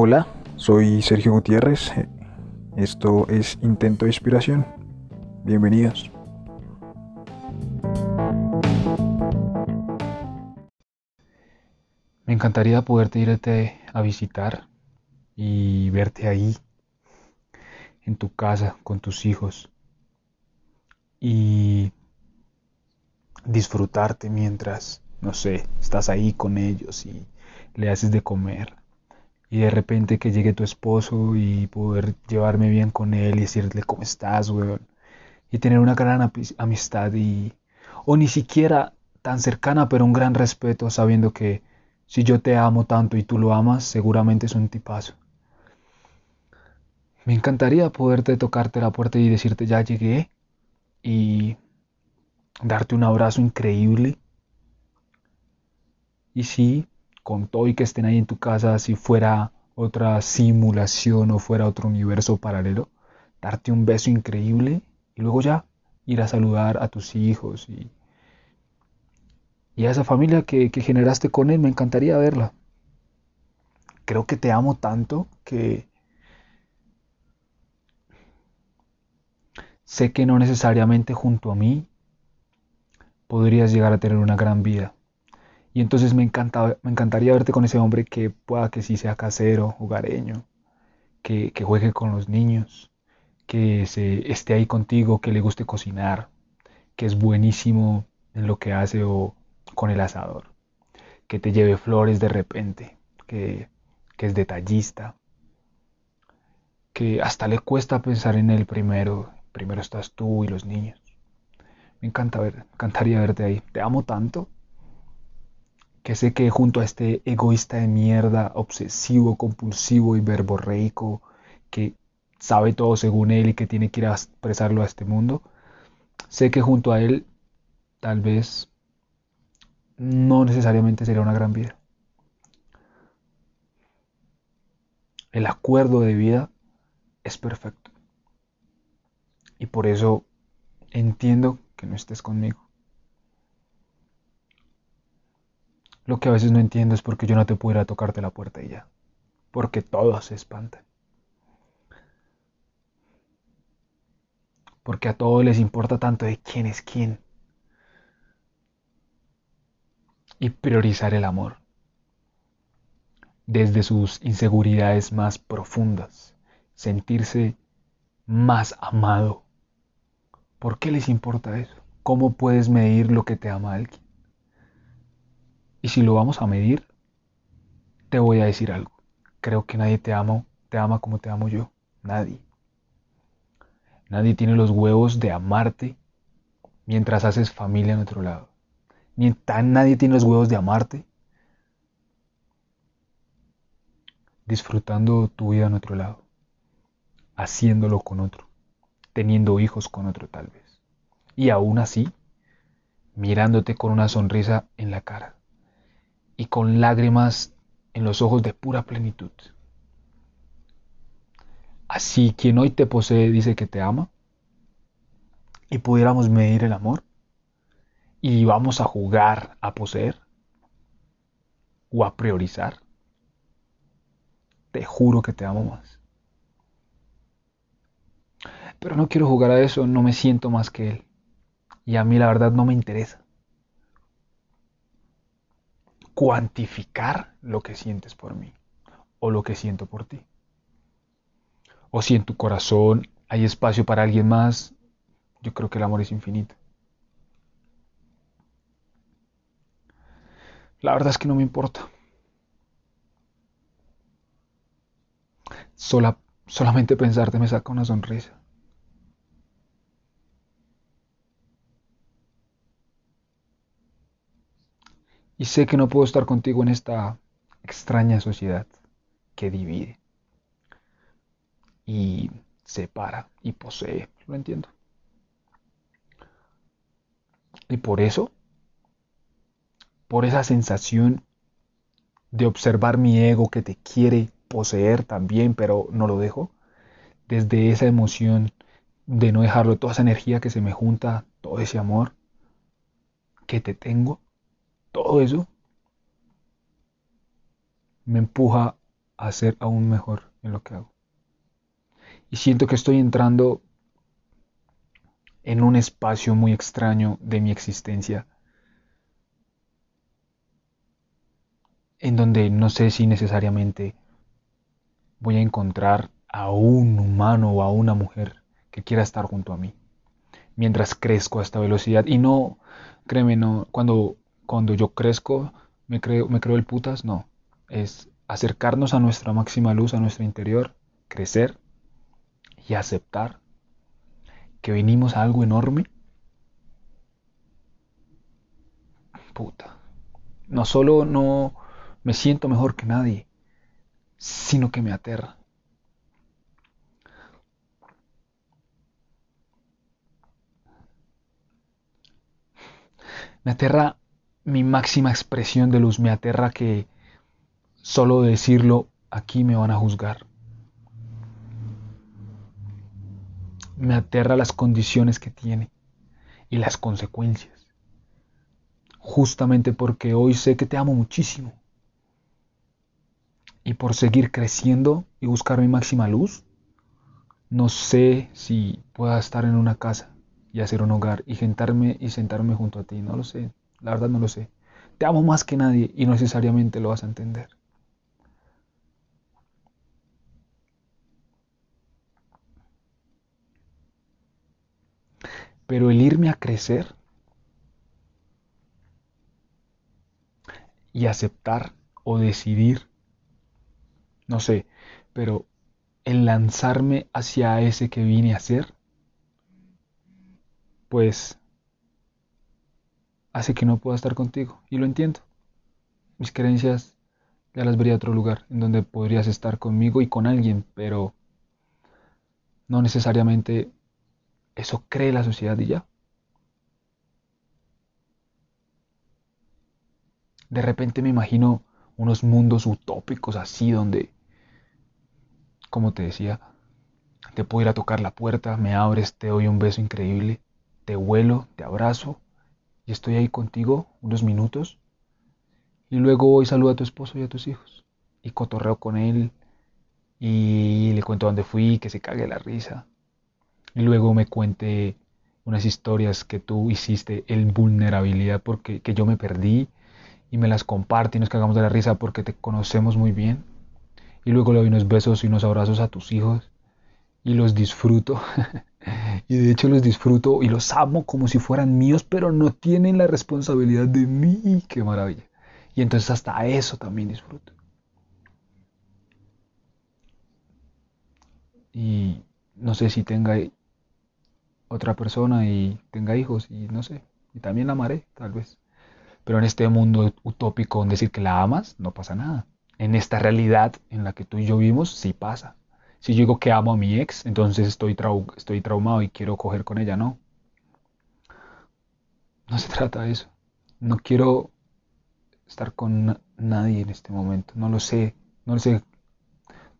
Hola, soy Sergio Gutiérrez. Esto es Intento de Inspiración. Bienvenidos. Me encantaría poderte irte a visitar y verte ahí, en tu casa, con tus hijos, y disfrutarte mientras, no sé, estás ahí con ellos y le haces de comer. Y de repente que llegue tu esposo y poder llevarme bien con él y decirle cómo estás, weón. Y tener una gran amistad y... O ni siquiera tan cercana, pero un gran respeto sabiendo que si yo te amo tanto y tú lo amas, seguramente es un tipazo. Me encantaría poderte tocarte la puerta y decirte ya llegué y darte un abrazo increíble. Y sí, con todo y que estén ahí en tu casa, si fuera otra simulación o fuera otro universo paralelo, darte un beso increíble y luego ya ir a saludar a tus hijos y, a esa familia que, que generaste con él, me encantaría verla. Creo que te amo tanto que sé que no necesariamente junto a mí podrías llegar a tener una gran vida. Y entonces me, encanta, me encantaría verte con ese hombre que pueda que sí sea casero, hogareño, que, juegue con los niños, que se, esté ahí contigo, que le guste cocinar, que es buenísimo en lo que hace o con el asador, que te lleve flores de repente, que, que es detallista, que hasta le cuesta pensar en él primero, primero estás tú y los niños. Me encanta ver, encantaría verte ahí. Te amo tanto que sé que junto a este egoísta de mierda, obsesivo, compulsivo y verborreico, que sabe todo según él y que tiene que ir a expresarlo a este mundo, sé que junto a él tal vez no necesariamente sería una gran vida. El acuerdo de vida es perfecto. Y por eso entiendo que no estés conmigo. Lo que a veces no entiendo es por qué yo no te pudiera tocarte la puerta y ya. Porque todos se espantan. Porque a todos les importa tanto de quién es quién. Y priorizar el amor. Desde sus inseguridades más profundas. Sentirse más amado. ¿Por qué les importa eso? ¿Cómo puedes medir lo que te ama alguien? Y si lo vamos a medir, te voy a decir algo. Creo que nadie te ama, te ama como te amo yo. Nadie. Nadie tiene los huevos de amarte mientras haces familia en otro lado. Ni tan nadie tiene los huevos de amarte disfrutando tu vida en otro lado, haciéndolo con otro, teniendo hijos con otro tal vez. Y aún así, mirándote con una sonrisa en la cara y con lágrimas en los ojos de pura plenitud. Así quien hoy te posee dice que te ama y pudiéramos medir el amor y vamos a jugar a poseer o a priorizar, te juro que te amo más. Pero no quiero jugar a eso, no me siento más que él. Y a mí la verdad no me interesa cuantificar lo que sientes por mí o lo que siento por ti. O si en tu corazón hay espacio para alguien más, yo creo que el amor es infinito. La verdad es que no me importa. Sola, solamente pensarte me saca una sonrisa. Y sé que no puedo estar contigo en esta extraña sociedad que divide y separa y posee. Lo entiendo. Y por eso, por esa sensación de observar mi ego que te quiere poseer también, pero no lo dejo, desde esa emoción de no dejarlo, toda esa energía que se me junta, todo ese amor que te tengo, todo eso me empuja a ser aún mejor en lo que hago. Y siento que estoy entrando en un espacio muy extraño de mi existencia, en donde no sé si necesariamente voy a encontrar a un humano o a una mujer que quiera estar junto a mí mientras crezco a esta velocidad y no créeme no cuando cuando yo crezco me creo el putas no. Es acercarnos a nuestra máxima luz a nuestro interior crecer y aceptar que venimos a algo enorme. Puta. No solo no me siento mejor que nadie sino que me aterra. Me aterra mi máxima expresión de luz, me aterra que solo decirlo aquí me van a juzgar. Me aterra las condiciones que tiene y las consecuencias. Justamente porque hoy sé que te amo muchísimo. Y por seguir creciendo y buscar mi máxima luz, no sé si pueda estar en una casa y hacer un hogar y sentarme y sentarme junto a ti. No lo sé, la verdad no lo sé. Te amo más que nadie y no necesariamente lo vas a entender. Pero el irme a crecer y aceptar o decidir, no sé, pero el lanzarme hacia ese que vine a ser, pues hace que no pueda estar contigo. Y lo entiendo. Mis creencias ya las vería otro lugar en donde podrías estar conmigo y con alguien, pero no necesariamente eso cree la sociedad y ya. De repente me imagino unos mundos utópicos así donde, como te decía, te puedo ir a tocar la puerta, me abres, te doy un beso increíble te vuelo, te abrazo y estoy ahí contigo unos minutos. Y luego voy y saludo a tu esposo y a tus hijos. Y cotorreo con él. Y le cuento dónde fui, que se cague la risa. Y luego me cuente unas historias que tú hiciste en vulnerabilidad porque que yo me perdí. Y me las comparte y nos cagamos de la risa porque te conocemos muy bien. Y luego le doy unos besos y unos abrazos a tus hijos. Y los disfruto Y de hecho los disfruto y los amo como si fueran míos, pero no tienen la responsabilidad de mí. Qué maravilla. Y entonces hasta eso también disfruto. Y no sé si tenga otra persona y tenga hijos y no sé. Y también la amaré, tal vez. Pero en este mundo utópico, en decir que la amas, no pasa nada. En esta realidad en la que tú y yo vivimos, sí pasa. Si yo digo que amo a mi ex, entonces estoy, estoy traumado y quiero coger con ella, no. No se trata de eso. No quiero estar con nadie en este momento. No lo sé. No lo sé.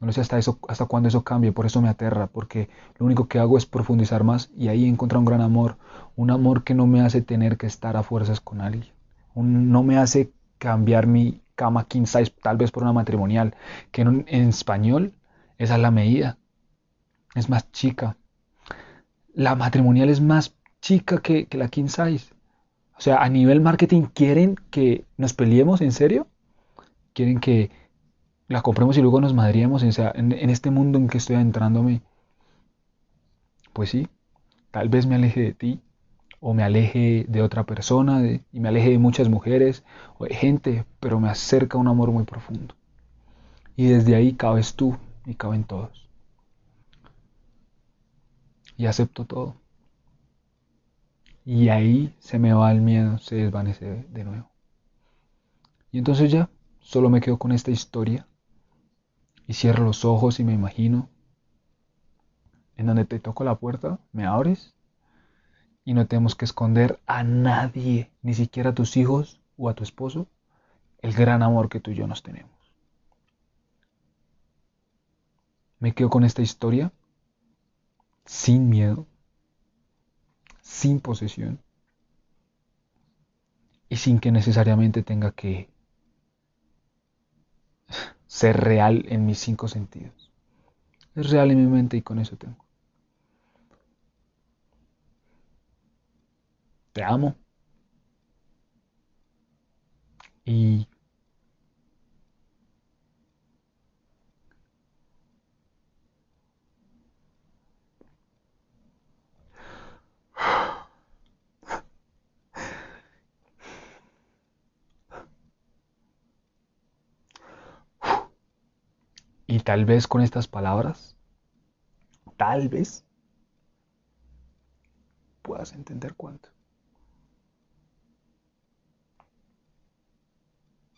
No lo sé hasta, eso, hasta cuándo eso cambie. Por eso me aterra. Porque lo único que hago es profundizar más y ahí encontrar un gran amor. Un amor que no me hace tener que estar a fuerzas con alguien. no me hace cambiar mi cama king size tal vez por una matrimonial. Que en español esa es la medida. Es más chica. La matrimonial es más chica que, la king size. O sea, a nivel marketing, ¿quieren que nos peleemos en serio? ¿Quieren que la compremos y luego nos madriemos? O en, este mundo en que estoy entrándome, pues sí, tal vez me aleje de ti o me aleje de otra persona y me aleje de muchas mujeres o de gente, pero me acerca un amor muy profundo. Y desde ahí cabes tú, y caben todos. Y acepto todo. Y ahí se me va el miedo, se desvanece de nuevo. Y entonces ya, solo me quedo con esta historia y cierro los ojos y me imagino en donde te toco la puerta, me abres y no tenemos que esconder a nadie, ni siquiera a tus hijos o a tu esposo, el gran amor que tú y yo nos tenemos. Me quedo con esta historia sin miedo, sin posesión y sin que necesariamente tenga que ser real en mis cinco sentidos. Es real en mi mente y con eso tengo. Te amo. Y tal vez con estas palabras, tal vez puedas entender cuánto.